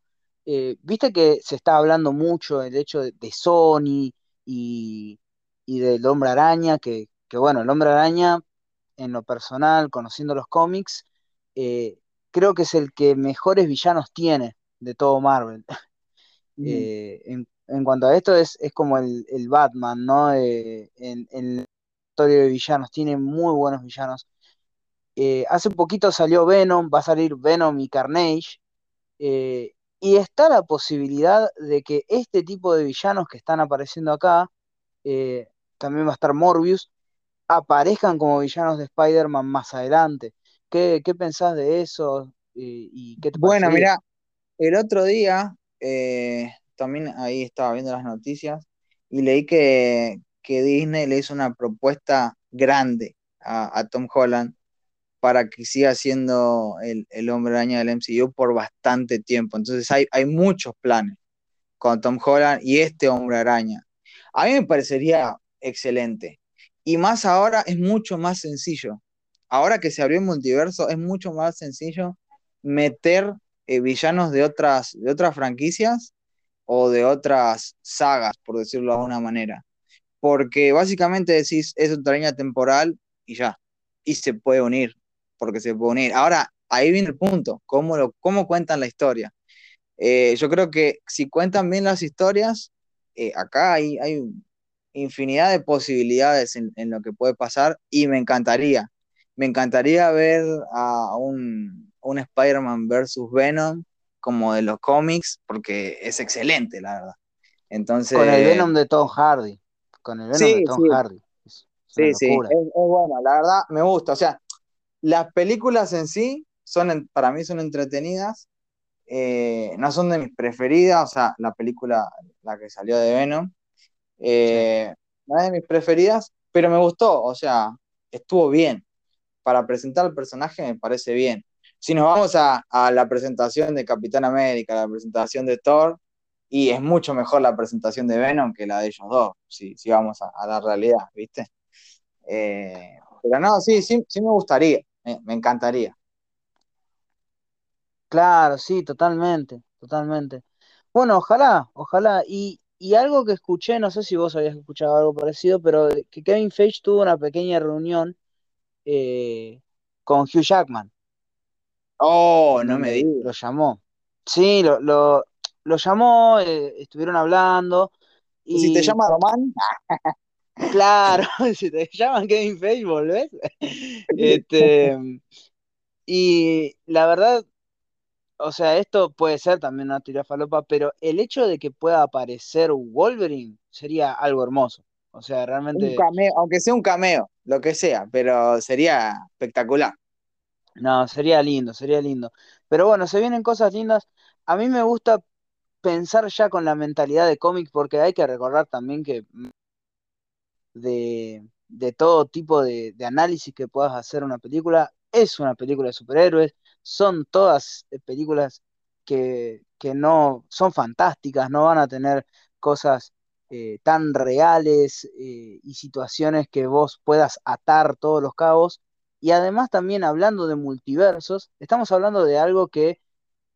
B: Viste que se está hablando mucho del hecho de, de Sony, y, y del Hombre Araña, que, que, bueno, el Hombre Araña, en lo personal, conociendo los cómics, eh, creo que es el que mejores villanos tiene de todo Marvel. *laughs* Eh, en, en, cuanto a esto, es, es como el, el, Batman, ¿no? Eh, en, en historia de villanos, tiene muy buenos villanos. Eh, hace poquito salió Venom, va a salir Venom y Carnage, eh, y está la posibilidad de que este tipo de villanos que están apareciendo acá, eh, también va a estar Morbius, aparezcan como villanos de Spider-Man más adelante. ¿Qué, ¿Qué, pensás de eso? ¿Y qué te
A: bueno, mira, el otro día también ahí estaba viendo las noticias y leí que, que Disney le hizo una propuesta grande a, Tom Holland para que siga siendo el, el, hombre araña del MCU por bastante tiempo. Entonces hay, hay muchos planes con Tom Holland y este hombre araña. A mí me parecería excelente. Y más ahora es mucho más sencillo. Ahora que se abrió el multiverso, es mucho más sencillo meter eh, villanos de otras, de otras franquicias o de otras sagas, por decirlo de alguna manera. Porque básicamente decís, es una araña temporal y ya. Y se puede unir porque se puede unir. Ahora, ahí viene el punto, cómo, lo, cómo cuentan la historia. Eh, yo creo que si cuentan bien las historias, eh, acá hay, hay, infinidad de posibilidades en, en, lo que puede pasar y me encantaría, me encantaría ver a un, un Spider-Man versus Venom como de los cómics, porque es excelente, la verdad. Entonces,
B: con el Venom de Tom Hardy, con el Venom
A: sí,
B: de Tom
A: sí.
B: Hardy.
A: Es sí, sí, es, es bueno, la verdad me gusta, o sea, las películas en sí son, para mí son entretenidas, eh, no son de mis preferidas, o sea, la película, la que salió de Venom, eh, no es de mis preferidas, pero me gustó, o sea, estuvo bien. Para presentar al personaje me parece bien. Si nos vamos a, a la presentación de Capitán América, la presentación de Thor, y es mucho mejor la presentación de Venom que la de ellos dos, si, si vamos a, a, la realidad, ¿viste? Eh, pero no, sí, sí, sí me gustaría. Me, me, encantaría.
B: Claro, sí, totalmente, totalmente. Bueno, ojalá, ojalá. Y, y, algo que escuché, no sé si vos habías escuchado algo parecido, pero que Kevin Feige tuvo una pequeña reunión eh, con Hugh Jackman.
A: Oh, no me digas.
B: Lo llamó. Sí, lo, lo, lo llamó, eh, estuvieron hablando.
A: Y... Si te llama Román.
B: Claro, *laughs* si te llaman Kevin Feige, volvés. *laughs* Este, y la verdad, o sea, esto puede ser también una teoría falopa, pero el hecho de que pueda aparecer Wolverine sería algo hermoso. O sea, realmente.
A: Un cameo, aunque sea un cameo, lo que sea, pero sería espectacular.
B: No, sería lindo, sería lindo. Pero bueno, se vienen cosas lindas. A mí me gusta pensar ya con la mentalidad de cómic, porque hay que recordar también que de, de todo tipo de, análisis que puedas hacer una película. Es una película de superhéroes, son todas películas que, que no son fantásticas, no van a tener cosas eh, tan reales eh, y situaciones que vos puedas atar todos los cabos. Y además también hablando de multiversos, estamos hablando de algo que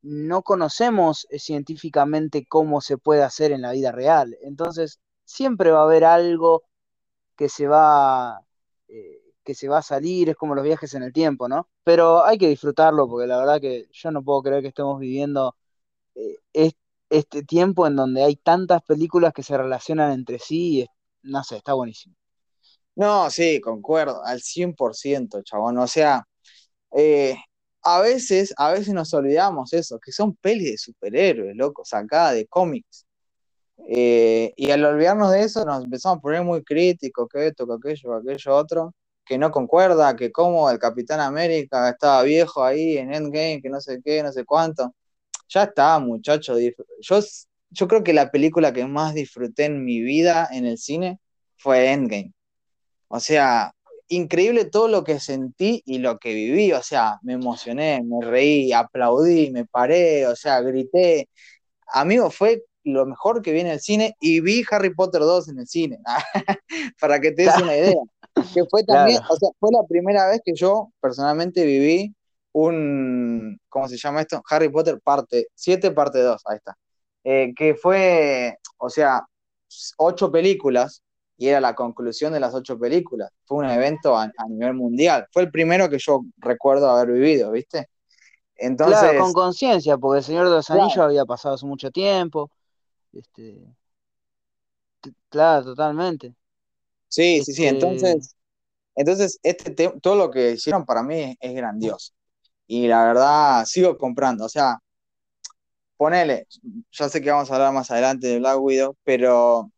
B: no conocemos eh, científicamente cómo se puede hacer en la vida real. Entonces, siempre va a haber algo que se va eh, que se va a salir, es como los viajes en el tiempo, ¿no? Pero hay que disfrutarlo porque la verdad que yo no puedo creer que estemos viviendo eh, este tiempo en donde hay tantas películas que se relacionan entre sí y no sé, está buenísimo.
A: No, sí, concuerdo, al 100%, chabón, o sea, a veces, a veces nos olvidamos eso, que son pelis de superhéroes, locos, acá, de cómics. Eh, y al olvidarnos de eso nos empezamos a poner muy críticos, que esto, que aquello, que aquello otro, que no concuerda, que como el Capitán América estaba viejo ahí en Endgame, que no sé qué, no sé cuánto. Ya está, muchacho. Yo, yo creo que la película que más disfruté en mi vida en el cine fue Endgame. O sea, increíble todo lo que sentí y lo que viví. O sea, me emocioné, me reí, aplaudí, me paré, o sea, grité. Amigo, fue lo mejor que vi en el cine y vi Harry Potter 2 en el cine, *laughs* para que te des una *laughs* idea. Que fue también, claro. o sea, fue la primera vez que yo personalmente viví un, ¿cómo se llama esto? Harry Potter parte 7, parte 2, ahí está. Eh, que fue, o sea, ocho películas y era la conclusión de las ocho películas. Fue un evento a, nivel mundial. Fue el primero que yo recuerdo haber vivido, ¿viste?
B: Entonces, claro, con conciencia, porque el Señor de los Anillos había pasado hace mucho tiempo. Este, claro, totalmente.
A: Sí, sí, sí. Este entonces, entonces este todo lo que hicieron para mí es grandioso. Y la verdad, sigo comprando. O sea, ponele, ya sé que vamos a hablar más adelante de Black Widow, pero,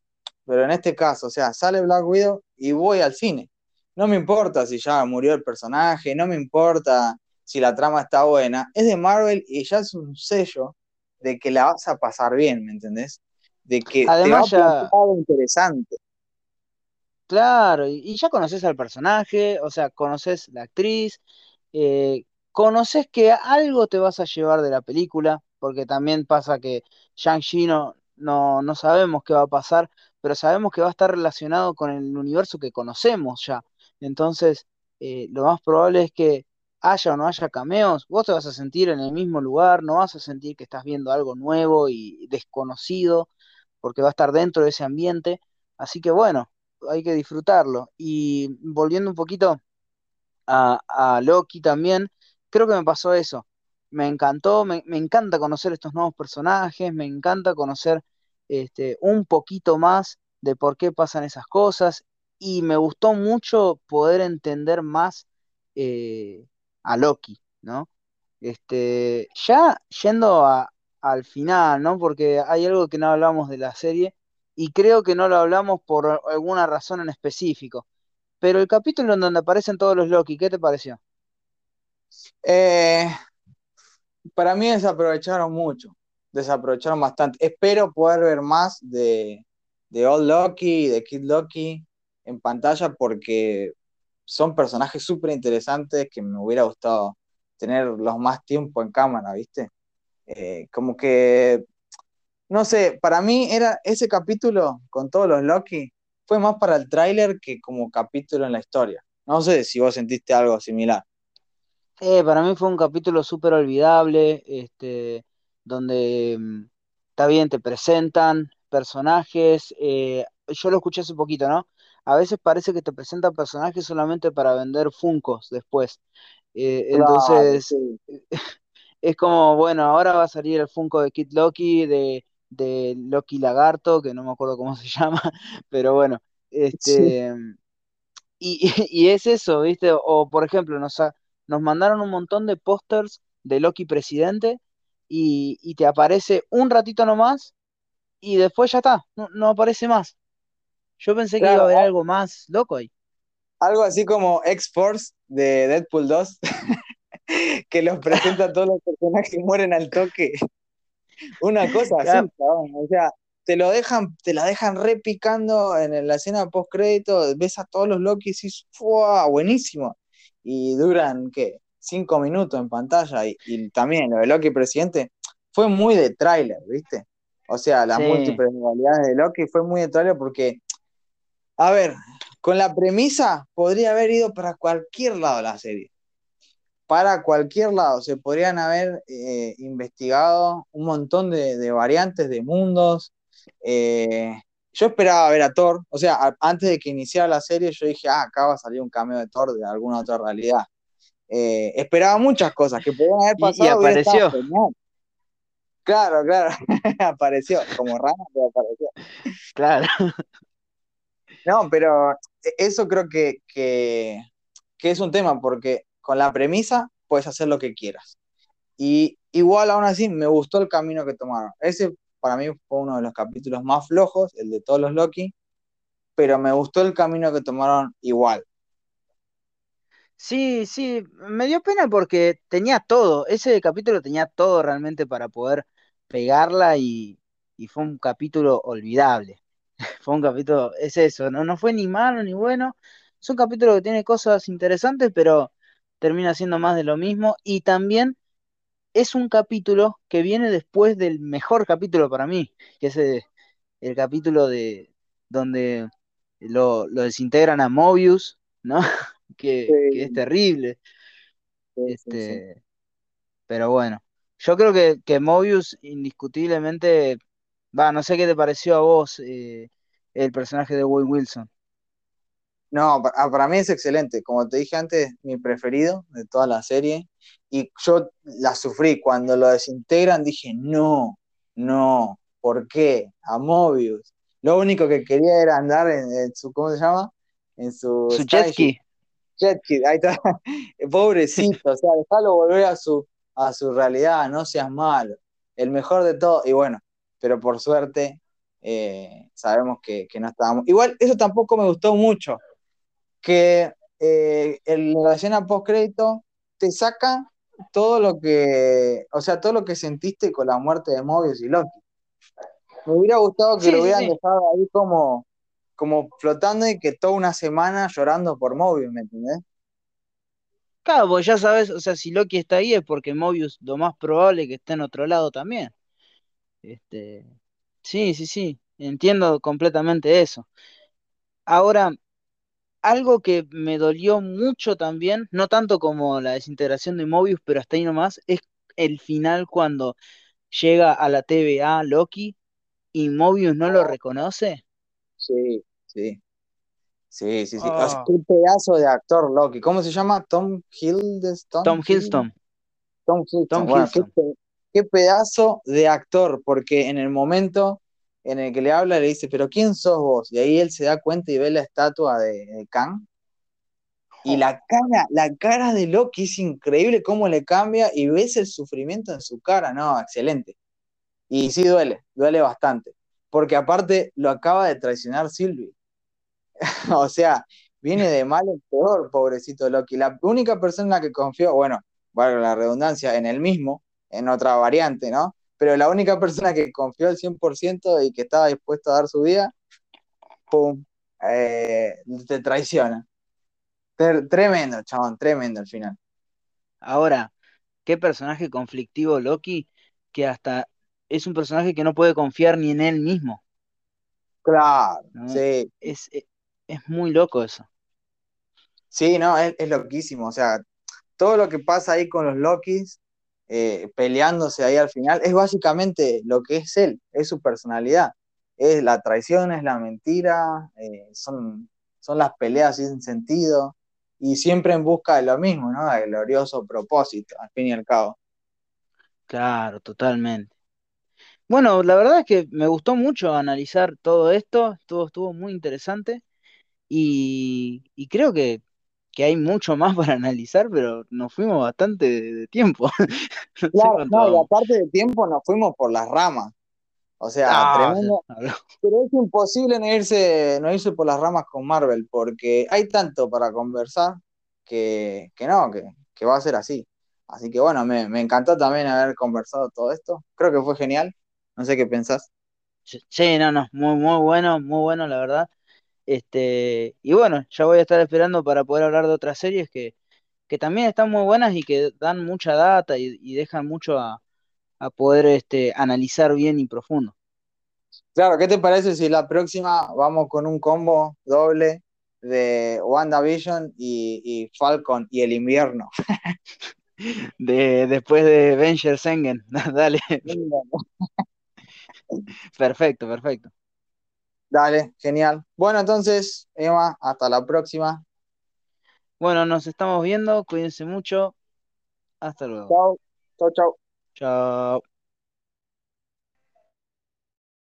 A: pero en este caso, o sea, sale Black Widow y voy al cine. No me importa si ya murió el personaje, no me importa si la trama está buena. Es de Marvel y ya es un sello de que la vas a pasar bien, ¿me entendés? De que
B: Además,
A: te va a algo interesante.
B: Claro, y, ya conoces al personaje, o sea, conoces la actriz, eh, conoces que algo te vas a llevar de la película, porque también pasa que Shang-Chi no, no, sabemos qué va a pasar, pero sabemos que va a estar relacionado con el universo que conocemos ya. Entonces, eh, lo más probable es que haya o no haya cameos, vos te vas a sentir en el mismo lugar, no vas a sentir que estás viendo algo nuevo y desconocido, porque va a estar dentro de ese ambiente. Así que bueno, hay que disfrutarlo. Y volviendo un poquito a, a Loki también, creo que me pasó eso me encantó, me, encanta conocer estos nuevos personajes, me encanta conocer este, un poquito más de por qué pasan esas cosas y me gustó mucho poder entender más eh, a Loki, ¿no? Este, ya yendo al final, ¿no? Porque hay algo que no hablamos de la serie y creo que no lo hablamos por alguna razón en específico. Pero el capítulo en donde aparecen todos los Loki, ¿qué te pareció?
A: Eh, para mí desaprovecharon mucho, desaprovecharon bastante. Espero poder ver más de, de Old Loki, de Kid Loki en pantalla porque son personajes súper interesantes que me hubiera gustado tenerlos más tiempo en cámara, ¿viste? Eh, como que, no sé, para mí era ese capítulo con todos los Loki fue más para el tráiler que como capítulo en la historia. No sé si vos sentiste algo similar.
B: Eh, para mí fue un capítulo súper olvidable, este, donde mm, está bien, te presentan personajes, eh, yo lo escuché hace poquito, ¿no? A veces parece que te presentan personajes solamente para vender Funcos después. Eh, entonces, *laughs* es como, bueno, ahora va a salir el Funko de Kid Loki, de, de Loki Lagarto, que no me acuerdo cómo *laughs* se llama, pero bueno, este... Y, *laughs* y, es eso, ¿viste? O, por ejemplo, nos, nos mandaron un montón de pósters de Loki presidente y, te aparece un ratito nomás y después ya está, no, aparece más. Yo pensé que iba a haber algo más loco ahí.
A: Algo así como X-Force de Deadpool 2, *laughs* que los presenta a todos los personajes que mueren al toque. Una cosa así, o sea, te lo dejan, te la dejan repicando en la escena post crédito, ves a todos los Loki y dices, buenísimo y duran, ¿qué? Cinco minutos en pantalla. Y, también lo de Loki presidente fue muy de tráiler, ¿viste? O sea, las múltiples modalidades de Loki fue muy de tráiler porque, a ver, con la premisa podría haber ido para cualquier lado la serie. Para cualquier lado. Se podrían haber eh, investigado un montón de, variantes de mundos. Eh, yo esperaba ver a Thor, o sea, antes de que iniciara la serie, yo dije, ah, acá va a salir un cameo de Thor de alguna otra realidad. Eh, esperaba muchas cosas que podían haber pasado.
B: Y, apareció.
A: Claro, claro, *laughs* apareció, como rana, pero apareció.
B: Claro.
A: No, pero eso creo que, que, que es un tema, porque con la premisa puedes hacer lo que quieras. Y igual aún así me gustó el camino que tomaron. Ese para mí fue uno de los capítulos más flojos, el de todos los Loki, pero me gustó el camino que tomaron igual.
B: Sí, sí, me dio pena porque tenía todo, ese capítulo tenía todo realmente para poder pegarla y, fue un capítulo olvidable. *laughs* fue un capítulo, es eso, ¿no? no fue ni malo ni bueno, es un capítulo que tiene cosas interesantes, pero termina siendo más de lo mismo y también es un capítulo que viene después del mejor capítulo para mí, que es el, capítulo de donde lo, desintegran a Mobius, ¿no? *laughs* que, es terrible. este, Pero bueno, yo creo que, que Mobius indiscutiblemente, va, no sé qué te pareció a vos, eh, el personaje de Will Wilson.
A: No, ah, para mí es excelente. Como te dije antes, mi preferido de toda la serie. Y yo la sufrí. Cuando lo desintegran, dije, no, no, ¿por qué? A Mobius. Lo único que quería era andar en, en su, ¿cómo se llama? En su
B: Su jet ski.
A: Jet Kid, ahí está. *laughs* Pobrecito, o sea, déjalo volver a su, a su realidad, no seas malo. El mejor de todo, y bueno, pero por suerte eh, sabemos que, que no estábamos. Igual, eso tampoco me gustó mucho, que eh, en la escena post-crédito te saca todo lo que, o sea, todo lo que sentiste con la muerte de Mobius y Loki. Me hubiera gustado que
B: Sí,
A: lo hubieran
B: sí.
A: dejado ahí como, como flotando y que toda una semana llorando por Mobius, ¿me entendés?
B: Claro, porque ya sabes, o sea, si Loki está ahí es porque Mobius lo más probable que esté en otro lado también. Este, sí, sí, sí, entiendo completamente eso. Ahora, algo que me dolió mucho también, no tanto como la desintegración de Mobius, pero hasta ahí nomás, es el final cuando llega a la TVA Loki y Mobius no lo reconoce.
A: Sí, sí, sí, sí, sí. O sea,
B: Ah,
A: qué pedazo de actor Loki. ¿Cómo se llama? Tom Hiddleston.
B: Tom Hiddleston,
A: Tom Hiddleston.
B: Tom
A: Bueno, qué,
B: Hiddleston.
A: pe- qué pedazo de actor, porque en el momento en el que le habla le dice, pero ¿quién sos vos? Y ahí él se da cuenta y ve la estatua de, de Kang. Y la cara, la cara de Loki es increíble cómo le cambia y ves el sufrimiento en su cara. No, excelente. Y sí duele, duele bastante. Porque aparte lo acaba de traicionar Sylvie. *laughs* O sea, viene de mal en peor, pobrecito Loki. La única persona en la que confió, bueno, valga la redundancia, en el mismo, en otra variante, ¿no? Pero la única persona que confió al 100% y que estaba dispuesto a dar su vida, ¡pum! eh, te traiciona. Ter- tremendo, chabón, tremendo al final.
B: Ahora, qué personaje conflictivo Loki, que hasta es un personaje que no puede confiar ni en él mismo,
A: Claro,
B: ¿no?
A: sí,
B: Es, es, es muy loco eso.
A: sí, no, es, es loquísimo. O sea, todo lo que pasa ahí con los Lokis, eh, peleándose ahí al final, es básicamente lo que es él, es su personalidad. Es la traición, es la mentira, eh, son, son las peleas sin sentido y siempre en busca de lo mismo, ¿no? Del glorioso propósito, al fin y al cabo.
B: Claro, totalmente. Bueno, la verdad es que me gustó mucho analizar todo esto, estuvo, estuvo muy interesante y, y creo que, que hay mucho más para analizar, pero nos fuimos bastante de, de tiempo. *laughs* No
A: Claro, no, y aparte de tiempo nos fuimos por las ramas. O sea,
B: Ah,
A: tremendo. Pero es imposible no irse, no irse por las ramas con Marvel, porque hay tanto para conversar que, que no, que, que va a ser así. Así que bueno, me, me encantó también haber conversado todo esto. Creo que fue genial. No sé qué pensás.
B: Sí, sí, no, no, muy, muy bueno, muy bueno, la verdad. Este, y bueno, ya voy a estar esperando para poder hablar de otras series que, que también están muy buenas y que dan mucha data y, y dejan mucho a, a poder este, analizar bien y profundo.
A: Claro, ¿qué te parece si la próxima vamos con un combo doble de WandaVision y, y Falcon y el invierno? *laughs*
B: De, después de Avengers Endgame, *laughs* dale, perfecto, perfecto.
A: Dale, genial. Bueno, entonces, Emma, hasta la próxima.
B: Bueno, nos estamos viendo, cuídense mucho, hasta luego.
A: Chao, chao, chao.
B: Chao.